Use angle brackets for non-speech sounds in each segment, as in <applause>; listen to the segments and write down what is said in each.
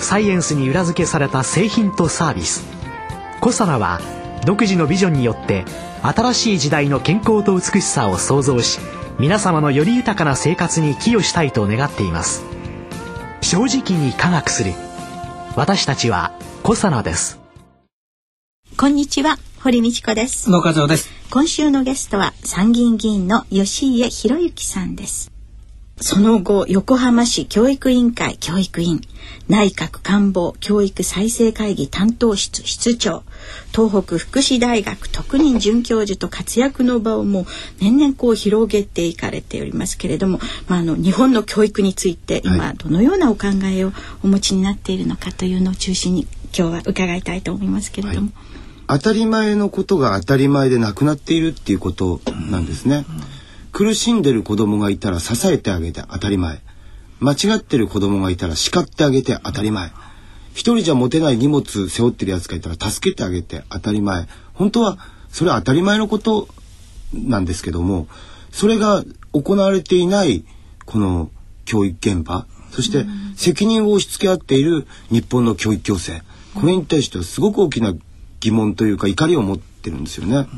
サイエンスに裏付けされた製品とサービス。コサナは独自のビジョンによって新しい時代の健康と美しさを創造し皆様のより豊かな生活に寄与したいと願っています。正直に科学する。私たちはコサナです。こんにちは堀道子です。野です。今週のゲストは参議院議員の吉家博之さんですその後横浜市教育委員会教育委員内閣官房教育再生会議担当室室長東北福祉大学特任准教授と活躍の場をもう年々こう広げていかれておりますけれども、まあ、あの日本の教育について今どのようなお考えをお持ちになっているのかというのを中心に今日は伺いたいと思いますけれども。はい、当たり前のことが当たり前でなくなっているっていうことなんですね。うん苦しんでる子供がいたら支えてあげて当たり前。間違ってる子供がいたら叱ってあげて当たり前。一人じゃ持てない荷物背負ってるやつがいたら助けてあげて当たり前。本当はそれは当たり前のことなんですけどもそれが行われていないこの教育現場そして責任を押し付け合っている日本の教育行政。これに対してはすごく大きな疑問というか怒りを持ってるんですよね。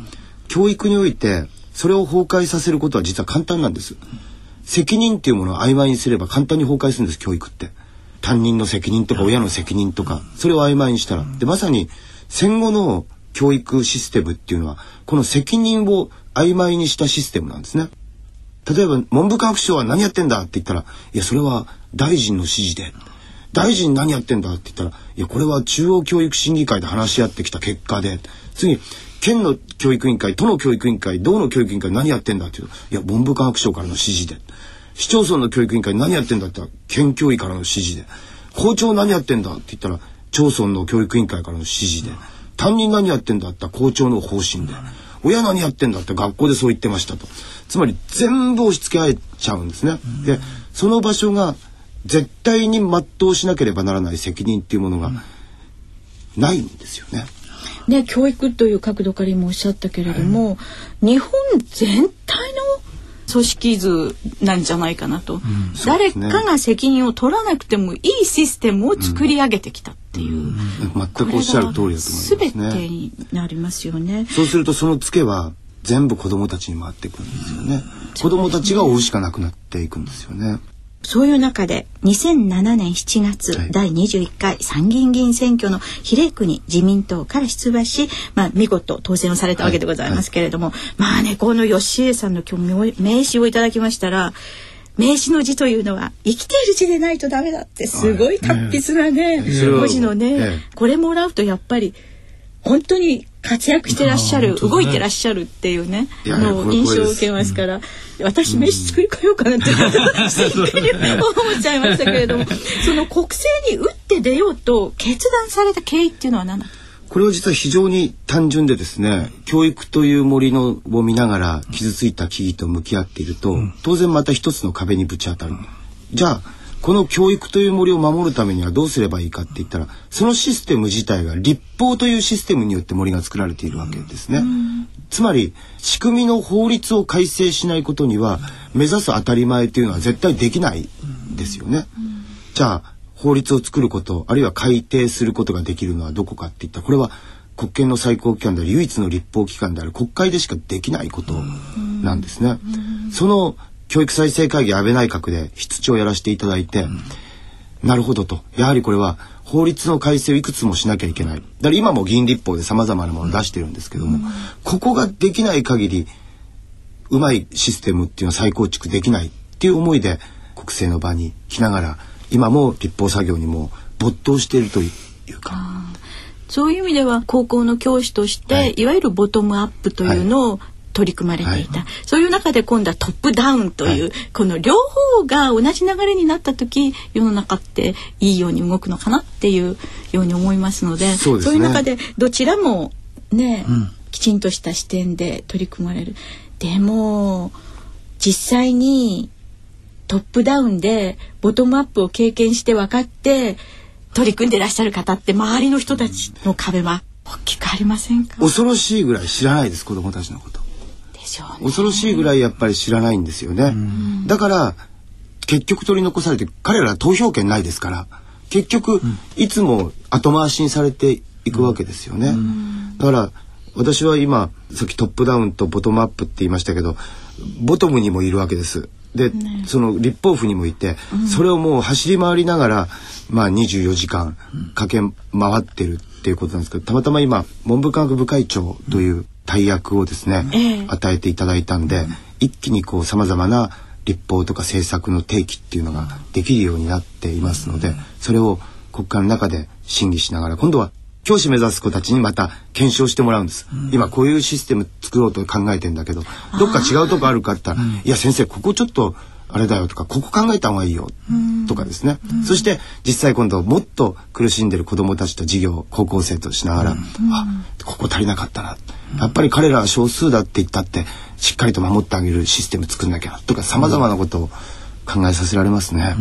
教育においてそれを崩壊させることは実は簡単なんです。責任っていうものを曖昧にすれば簡単に崩壊するんです教育って。担任の責任とか親の責任とかそれを曖昧にしたら。でまさに戦後の教育システムっていうのはこの責任を曖昧にしたシステムなんですね。例えば文部科学省は何やってんだって言ったらいやそれは大臣の指示で大臣何やってんだって言ったらいやこれは中央教育審議会で話し合ってきた結果で次県の教育委員会都の教育委員会道の教育委員会何やってんだっていういや文部科学省からの指示で。市町村の教育委員会何やってんだって言ったら県教委からの指示で。校長何やってんだって言ったら町村の教育委員会からの指示で。担任何やってんだって校長の方針で。親何やってんだって学校でそう言ってましたと。つまり全部押し付け合えちゃうんですね。でその場所が絶対に全うしなければならない責任っていうものがないんですよね。ね、教育という角度から今おっしゃったけれども、はい、日本全体の組織図なんじゃないかなと、うんね、誰かが責任を取らなくてもいいシステムを作り上げてきたっていう、うんうん、全くおっしゃる通りだと思いますね。全てになりますよね。そうするとそのツケは全部子供たちに回っていくんですよね。子供たちが追うしかなくなっていくんですよね。そういう中で2007年7月、はい、第21回参議院議員選挙の比例区に自民党から出馬し、まあ、見事当選をされたわけでございますけれども、はい。はい、まあねこの吉江さんの今日名刺をいただきましたら名刺の字というのは生きている字でないとダメだってすごい達筆なね、文字のね、これもらうとやっぱり本当に活躍してらっしゃる、動いてらっしゃるっていうねの印象を受けますから、私飯作り変えようかなって <laughs> 思っちゃいましたけれどもその国政に打って出ようと決断された経緯っていうのは何だこれは実は非常に単純でですね教育という森のを見ながら傷ついた木々と向き合っていると、当然また一つの壁にぶち当たる。じゃあこの教育という森を守るためにはどうすればいいかって言ったらそのシステム自体が立法というシステムによって森が作られているわけですね。つまり仕組みの法律を改正しないことには目指す当たり前というのは絶対できないですよね。じゃあ法律を作ることあるいは改定することができるのはどこかって言ったらこれは国権の最高機関である唯一の立法機関である国会でしかできないことなんですね。その教育再生会議安倍内閣で室長をやらせていただいて、うん、なるほどと。やはりこれは法律の改正をいくつもしなきゃいけない。だから今も議員立法でさまざまなものを出してるんですけども、うん、ここができない限りうまいシステムっていうのは再構築できないっていう思いで国政の場に来ながら今も立法作業にも没頭しているというか。そういう意味では高校の教師として、はい、いわゆるボトムアップというのを取り組まれていた、はい、そういう中で今度はトップダウンという、はい、この両方が同じ流れになった時世の中っていいように動くのかなっていうように思いますのでそう、ね,、いう中でどちらもね、うん、きちんとした視点で取り組まれる。でも実際にトップダウンでボトムアップを経験して分かって取り組んでらっしゃる方って周りの人たちの壁は大きくありませんか？恐ろしいぐらい知らないです子供たちのこと。でしょう、ね、恐ろしいぐらいやっぱり知らないんですよね。だから結局取り残されて彼ら投票権ないですから結局、いつも後回しにされていくわけですよね。だから私は今さっきトップダウンとボトムアップって言いましたけどボトムにもいるわけです。で、ね、その立法府にもいて、うん、それをもう走り回りながら、まあ、24時間駆け回ってるっていうことなんですけどたまたま今文部科学部会長という大役をですね、うん、与えていただいたんで、一気にこうさまざまな立法とか政策の提起っていうのができるようになっていますので、それを国会の中で審議しながら今度は教師目指す子たちにまた検証してもらうんです、うん、今こういうシステム作ろうと考えてんだけどどっか違うとこあるかって言ったら「いや先生ここちょっとあれだよ」とか「ここ考えた方がいいよ」とかですね、そして実際今度もっと苦しんでる子どもたちと授業高校生としながら「あここ足りなかったな」やっぱり彼らは少数だって言ったってしっかりと守ってあげるシステム作んなきゃとかさまざまなことを考えさせられますね。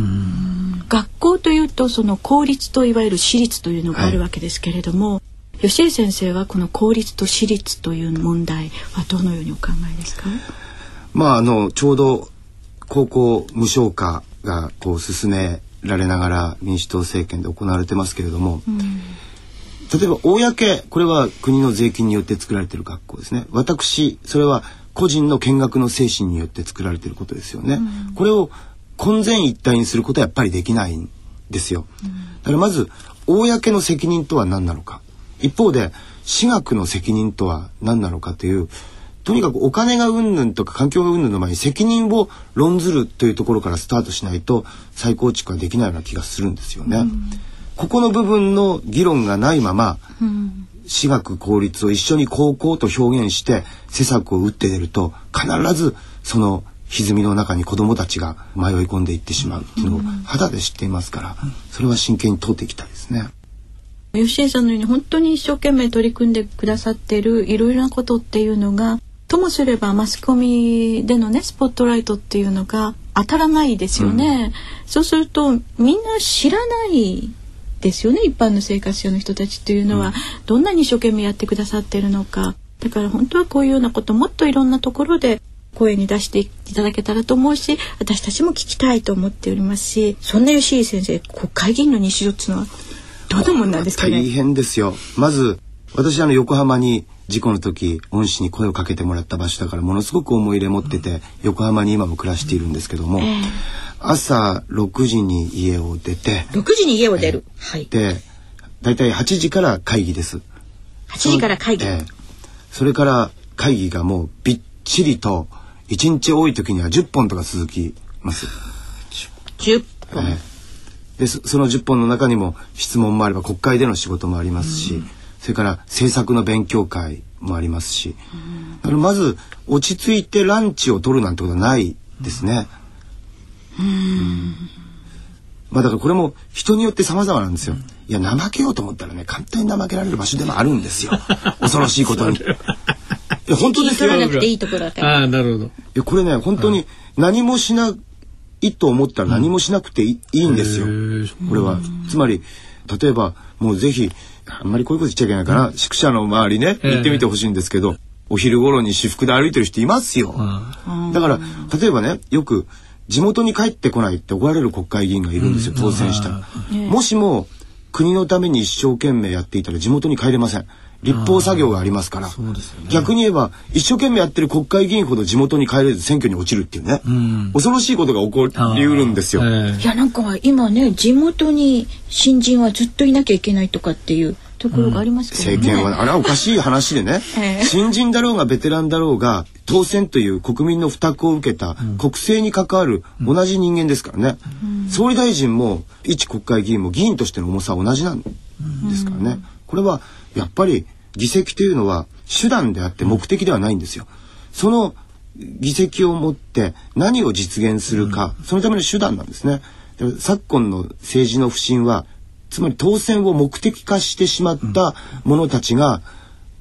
学校というとその公立といわゆる私立というのがあるわけですけれども、はい、吉江先生はこの公立と私立という問題はどのようにお考えですか？まああのちょうど高校無償化がこう進められながら民主党政権で行われてますけれども、うん、例えば公これは国の税金によって作られている学校ですね。私それは個人の見学の精神によって作られていることですよね、うん、これを混然一体にすることはやっぱりできないんですよ。だからまず公の責任とは何なのか。一方で私学の責任とは何なのかというとにかくお金がうんぬんとか環境がうんぬんの前に責任を論ずるというところからスタートしないと再構築はできないような気がするんですよね。うん、ここの部分の議論がないまま、うん、私学公立を一緒に高校と表現して施策を打って出ると必ずその歪みの中に子どもたちが迷い込んでいってしまうっていうのを肌で知っていますから、それは真剣に問っていきたいですね。吉江さんのように本当に一生懸命取り組んでくださってるいろいろなことっていうのがともすればマスコミでのねスポットライトっていうのが当たらないですよね、うん、そうするとみんな知らないですよね一般の生活者の人たちっていうのは、うん、どんなに一生懸命やってくださってるのか。だから本当はこういうようなこともっといろんなところで声に出していただけたらと思うし私たちも聞きたいと思っておりますしそんな吉井先生国会議員の日常っていうのはどういうもんなんですかね。大変ですよ。まず私あの横浜に事故の時恩師に声をかけてもらった場所だからものすごく思い入れ持ってて、うん、横浜に今も暮らしているんですけども、えー、朝6時に家を出て6時に家を出る、えー、はい。で大体8時から会議です。8時から会議、えー、それから会議がもうびっちりと1日多い時には10本とか続きます。10本、えー、でその10本の中にも質問もあれば国会での仕事もありますし、それから政策の勉強会もありますし、だからまず落ち着いてランチを取るなんてことはないですね。うん、まあだからこれも人によって様々なんですよ。いや怠けようと思ったらね簡単に怠けられる場所でもあるんですよ。<laughs> 恐ろしいことに。や本当ですよ。なくていいところだから。ああなるほど。いやこれね本当に何もしないと思ったら何もしなくていい,、ん、ですよ。これはつまり例えばもうぜひあんまりこういうこと言っちゃいけないから、宿舎の周りね行ってみてほしいんですけど、お昼頃に私服で歩いてる人いますよ。だから例えばねよく地元に帰ってこないって怒られる国会議員がいるんですよ、当選したら。もしも国のために一生懸命やっていたら地元に帰れません。立法作業がありますから、ね、逆に言えば一生懸命やってる国会議員ほど地元に帰れず選挙に落ちるっていうね、うん、恐ろしいことが起こりうるんですよ。いやなんか今ね地元に新人はずっといなきゃいけないとかっていうところがありますけど、ね。うん、政権はあれはおかしい話でね、えー、新人だろうがベテランだろうが当選という国民の負託を受けた国政に関わる同じ人間ですからね、うん、総理大臣も一国会議員も議員としての重さは同じなんですからね、これはやっぱり議席というのは手段であって目的ではないんですよ。その議席を持って何を実現するか、うん、そのための手段なんですね。昨今の政治の不信はつまり当選を目的化してしまった者たちが、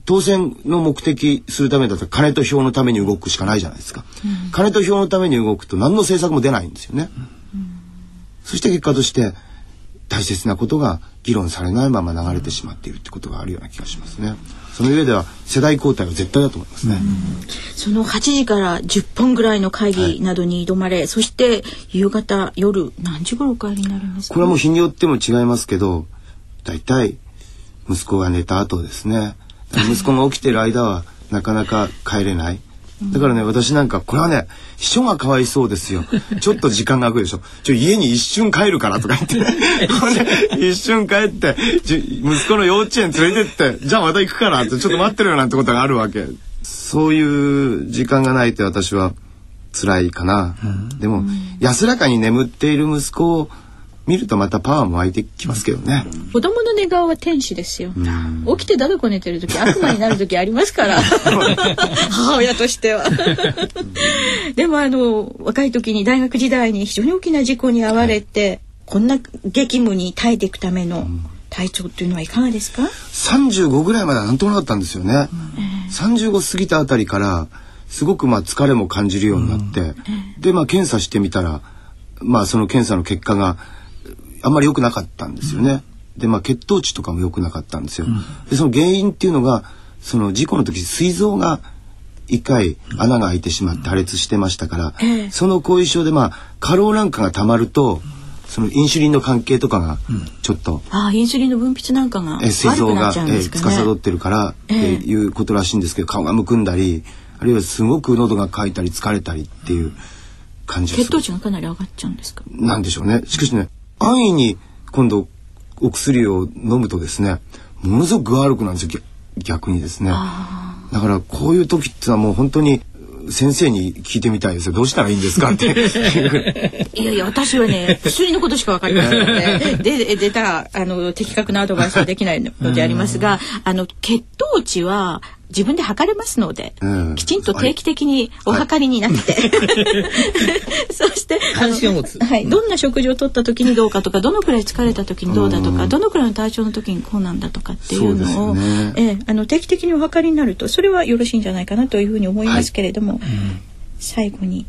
当選の目的するためだったら金と票のために動くしかないじゃないですか、うん、金と票のために動くと何の政策も出ないんですよね、うん、そして結果として大切なことが議論されないまま流れてしまっているってことがあるような気がしますね。その上では世代交代は絶対だと思いますね。その8時から10本ぐらいの会議などに挑まれ、はい、そして夕方夜何時頃お帰りになるんですか、これはもう日によっても違いますけど、だいたい息子が寝た後ですね。息子が起きてる間はなかなか帰れない。だからね、私なんか、これはね、秘書がかわいそうですよ。<laughs> ちょっと時間が空くでしょ。ちょ、家に一瞬帰るからとか言って、<laughs> ね、一瞬帰って、息子の幼稚園連れてって、じゃあまた行くからって、ちょっと待ってるよなんてことがあるわけ。そういう時間がないと私は辛いかな。うん、でも、安らかに眠っている息子を見るとまたパワーも湧いてきますけどね。子供の寝顔は天使ですよ。起きてだだこ寝てる時悪魔になる時ありますから。<laughs> 母親としては。でもあの若い時に大学時代に非常に大きな事故に遭われて、はい、こんな激務に耐えていくための体調っていうのはいかがですか？35ぐらいまではなんともなかったんですよね。うん、35過ぎたあたりからすごくまあ疲れも感じるようになって、うん、でまあ検査してみたら、まあその検査の結果があんまり良くなかったんですよね。でまあ血糖値とかも良くなかったんですよ。でその原因っていうのがその事故の時膵臓が一回穴が開いてしまって破裂してましたから、その後遺症でまあ過労なんかがたまると、そのインシュリンの関係とかがちょっと、ああインシュリンの分泌なんかが膵臓が、え司ってるからっていうことらしいんですけど、顔がむくんだりあるいはすごく喉が渇いたり疲れたりっていう感じ血糖値がかなり上がっちゃうんですか？なんでしょうね。しかしね安易に今度お薬を飲むとですねものすごく具悪くなるんですよ逆にですね。だからこういう時ってのはもう本当に先生に聞いてみたいですよ。どうしたらいいんですかって。<laughs> いやいや私はね薬のことしか分かりませんのでで出たらあの的確なアドバイスはできないのでありますがあの血糖値は自分で測れますので、うん、きちんと定期的にお測りになって、はい、<laughs> そして関心を持つ、はい、どんな食事をとった時にどうかとかどのくらい疲れた時にどうだとか、うん、どのくらいの体調の時にこうなんだとかっていうのを、ね、えあの定期的にお測りになるとそれはよろしいんじゃないかなというふうに思いますけれども、はい。うん、最後に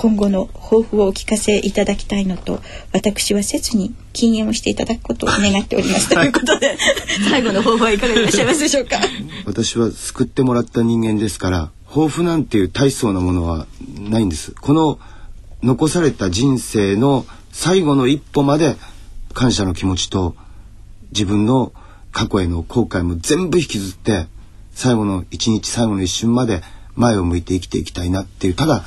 今後の抱負をお聞かせいただきたいのと私は切に禁煙をしていただくことを願っております。ということで最後の抱負はいかがでいらっしゃいますでしょうか？<laughs> 私は救ってもらった人間ですから抱負なんていう大層なものはないんです。この残された人生の最後の一歩まで感謝の気持ちと自分の過去への後悔も全部引きずって最後の一日最後の一瞬まで前を向いて生きていきたいなっていうただ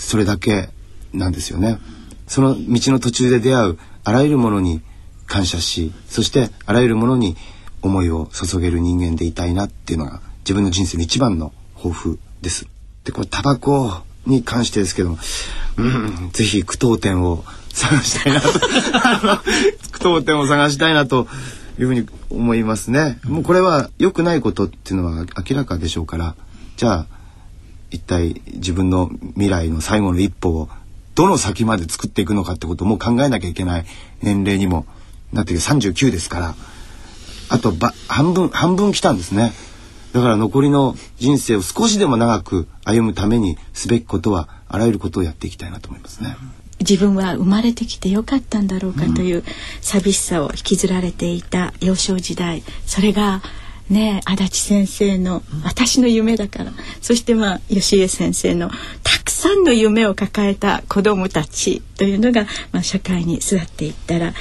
それだけなんですよね。その道の途中で出会うあらゆるものに感謝しそしてあらゆるものに思いを注げる人間でいたいなっていうのが自分の人生の一番の抱負です。でこれタバコに関してですけども、うん、ぜひ句読点を探したいなと <laughs> 句読点を探したいなというふうに思いますね。もうこれは良くないことっていうのは明らかでしょうからじゃあ一体自分の未来の最後の一歩をどの先まで作っていくのかってことも考えなきゃいけない年齢にもなってきて39ですから。あとば半分半分来たんですね。だから残りの人生を少しでも長く歩むためにすべきことはあらゆることをやっていきたいなと思いますね。自分は生まれてきてよかったんだろうかという寂しさを引きずられていた幼少時代。それがね足立先生の私の夢だから、そしてまあ吉江先生のたくさんの夢を抱えた子どもたちというのが、まあ、社会に育っていったら、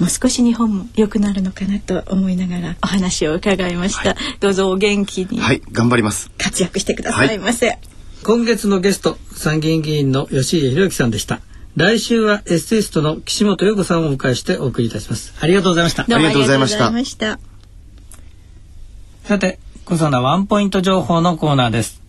もう少し日本も良くなるのかなと思いながらお話を伺いました。はい、どうぞお元気に。はい、頑張ります。活躍してくださいませ。はい、今月のゲスト、参議院議員の吉家博之さんでした。来週はエッセイストの岸本陽子さんをお迎えしてお送りいたします。ありがとうございました。ありがとうございました。さて、小佐ワンポイント情報のコーナーです。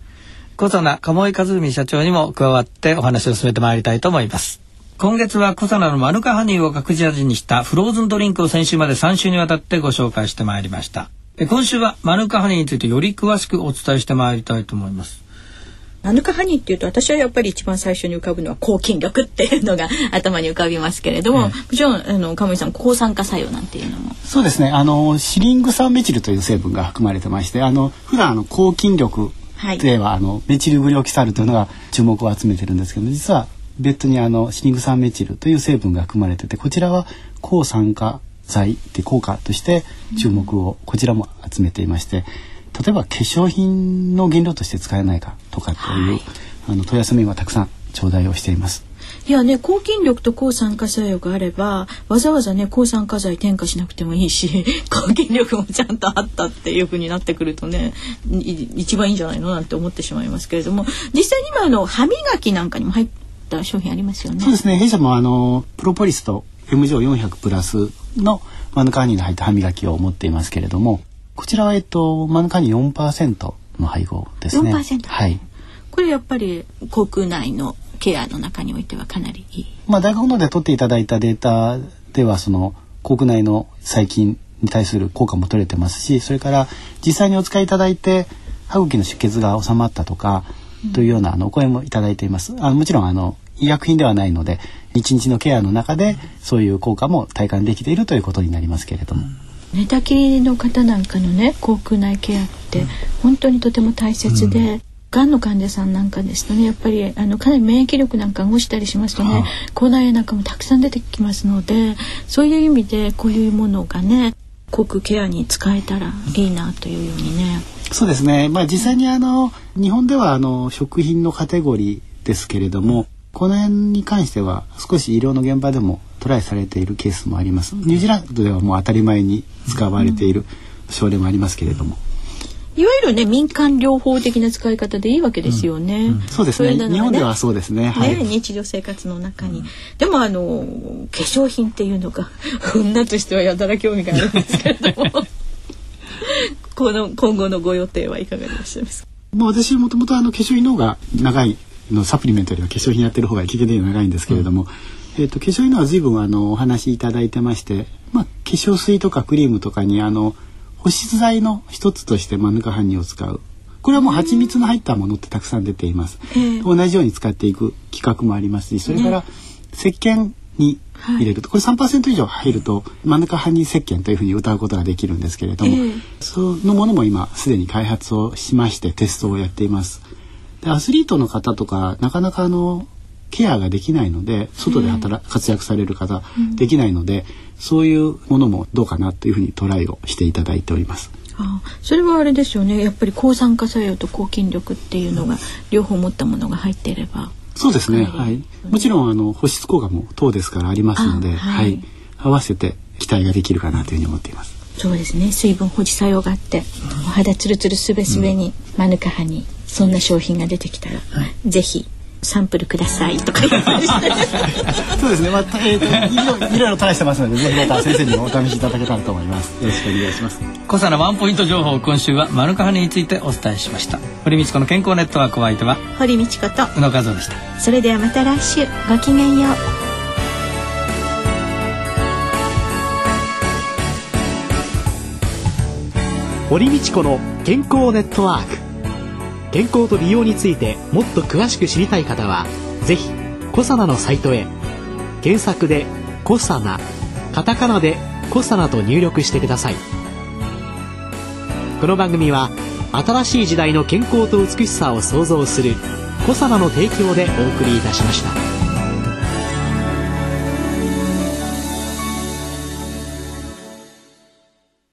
小佐奈鴨井和文社長にも加わってお話を進めてまいりたいと思います。今月は小佐奈のマヌカハニーを隠し味にしたフローズンドリンクを先週まで3週にわたってご紹介してまいりました。今週はマヌカハニーについてより詳しくお伝えしてまいりたいと思います。ナヌカハニーっていうと私はやっぱり一番最初に浮かぶのは抗菌力っていうのが頭に浮かびますけれども、もちろんあの鴨井さん抗酸化作用なんていうのも。そうですね。あのシリング酸メチルという成分が含まれてましてあの普段あの抗菌力では、はい、あのメチルグリオキサルというのが注目を集めてるんですけど実は別途にあのシリング酸メチルという成分が含まれててこちらは抗酸化剤って効果として注目をこちらも集めていまして、例えば化粧品の原料として使えないかとかという、はい、あの問い合わせ面はたくさん頂戴をしています。いやね抗菌力と抗酸化作用があればわざわざね抗酸化剤添加しなくてもいいし <laughs> 抗菌力もちゃんとあったっていう風になってくるとね一番いいんじゃないのなんて思ってしまいますけれども実際に今の歯磨きなんかにも入った商品ありますよね。そうですね弊社もあのプロポリスと MJ400 プラスのマヌカーニに入った歯磨きを持っていますけれどもこちらはえっとマヌカーニ4%の配合ですね。4%はい。これやっぱり国内のケアの中においてはかなりいい。まあ大学ので取っていただいたデータではその国内の細菌に対する効果も取れてますし、それから実際にお使いいただいて歯茎の出血が収まったとか、というようなあのお声もいただいています。あもちろんあの医薬品ではないので一日のケアの中でそういう効果も体感できているということになりますけれども。寝たきりの方なんかのね口腔内ケアって本当にとても大切で、うん、がんの患者さんなんかですとねやっぱりあのかなり免疫力なんかが落ちたりしますとね口内炎なんかもたくさん出てきますのでそういう意味でこういうものがね口腔ケアに使えたらいいなというようにね。そうですね。まあ実際にあの日本ではあの食品のカテゴリーですけれども、この辺に関しては少し医療の現場でもトライされているケースもあります。ニュージーランドではもう当たり前に使われている症例もありますけれども。いわゆるね民間療法的な使い方でいいわけですよね。うんうん、そうですね、ね、日本ではそうですね。はい、日常生活の中に、でもあの化粧品っていうのが <laughs> 女としてはやたら興味があるんですけれども <laughs> この今後のご予定はいかがでいらっしゃいますか？まあ私もともとあの化粧品の方が長いのサプリメントよりは化粧品やってる方が経験的に長いんですけれども、うん、えっ、ー、と化粧品のは随分あのお話しいただいてまして、まあ化粧水とかクリームとかにあの保湿剤の一つとしてマヌカハニーを使う。これはもう蜂蜜の入ったものってたくさん出ています。えー、同じように使っていく企画もありますし、それから石鹸に入れると、これ3%以上入るとマヌカハニー石鹸というふうに歌うことができるんですけれども、えー、そのものも今すでに開発をしましてテストをやっています。でアスリートの方とかなかなかあのケアができないので外で働、うん、活躍される方、できないのでそういうものもどうかなというふうにトライをしていただいております。あそれはあれですよね。やっぱり抗酸化作用と抗菌力っていうのが両方持ったものが入っていれば。そうですね。はい。もちろんあの保湿効果も糖ですからありますので、はい、はい、合わせて期待ができるかなというふうに思っています。そうですね。水分保持作用があってお肌ツルツルすべすべに、マヌカハニーそんな商品が出てきたら、はい、ぜひサンプルくださいとかそうですね。まあ、えーと、いろいろ試してますのでぜひまた先生にもお試しいただけたらと思います。よろしくお願いします。小さなワンポイント情報今週はマヌカハニについてお伝えしました。堀道子の健康ネットワークお相手は堀道子と宇野和夫でした。それではまた来週ごきげんよう。堀道子の健康ネットワーク健康と美容についてもっと詳しく知りたい方は是非コサナのサイトへ検索で「コサナ」カタカナで「コサナ」と入力してくださいこの番組は新しい時代の健康と美しさを創造する「コサナの提供でお送りいたしました。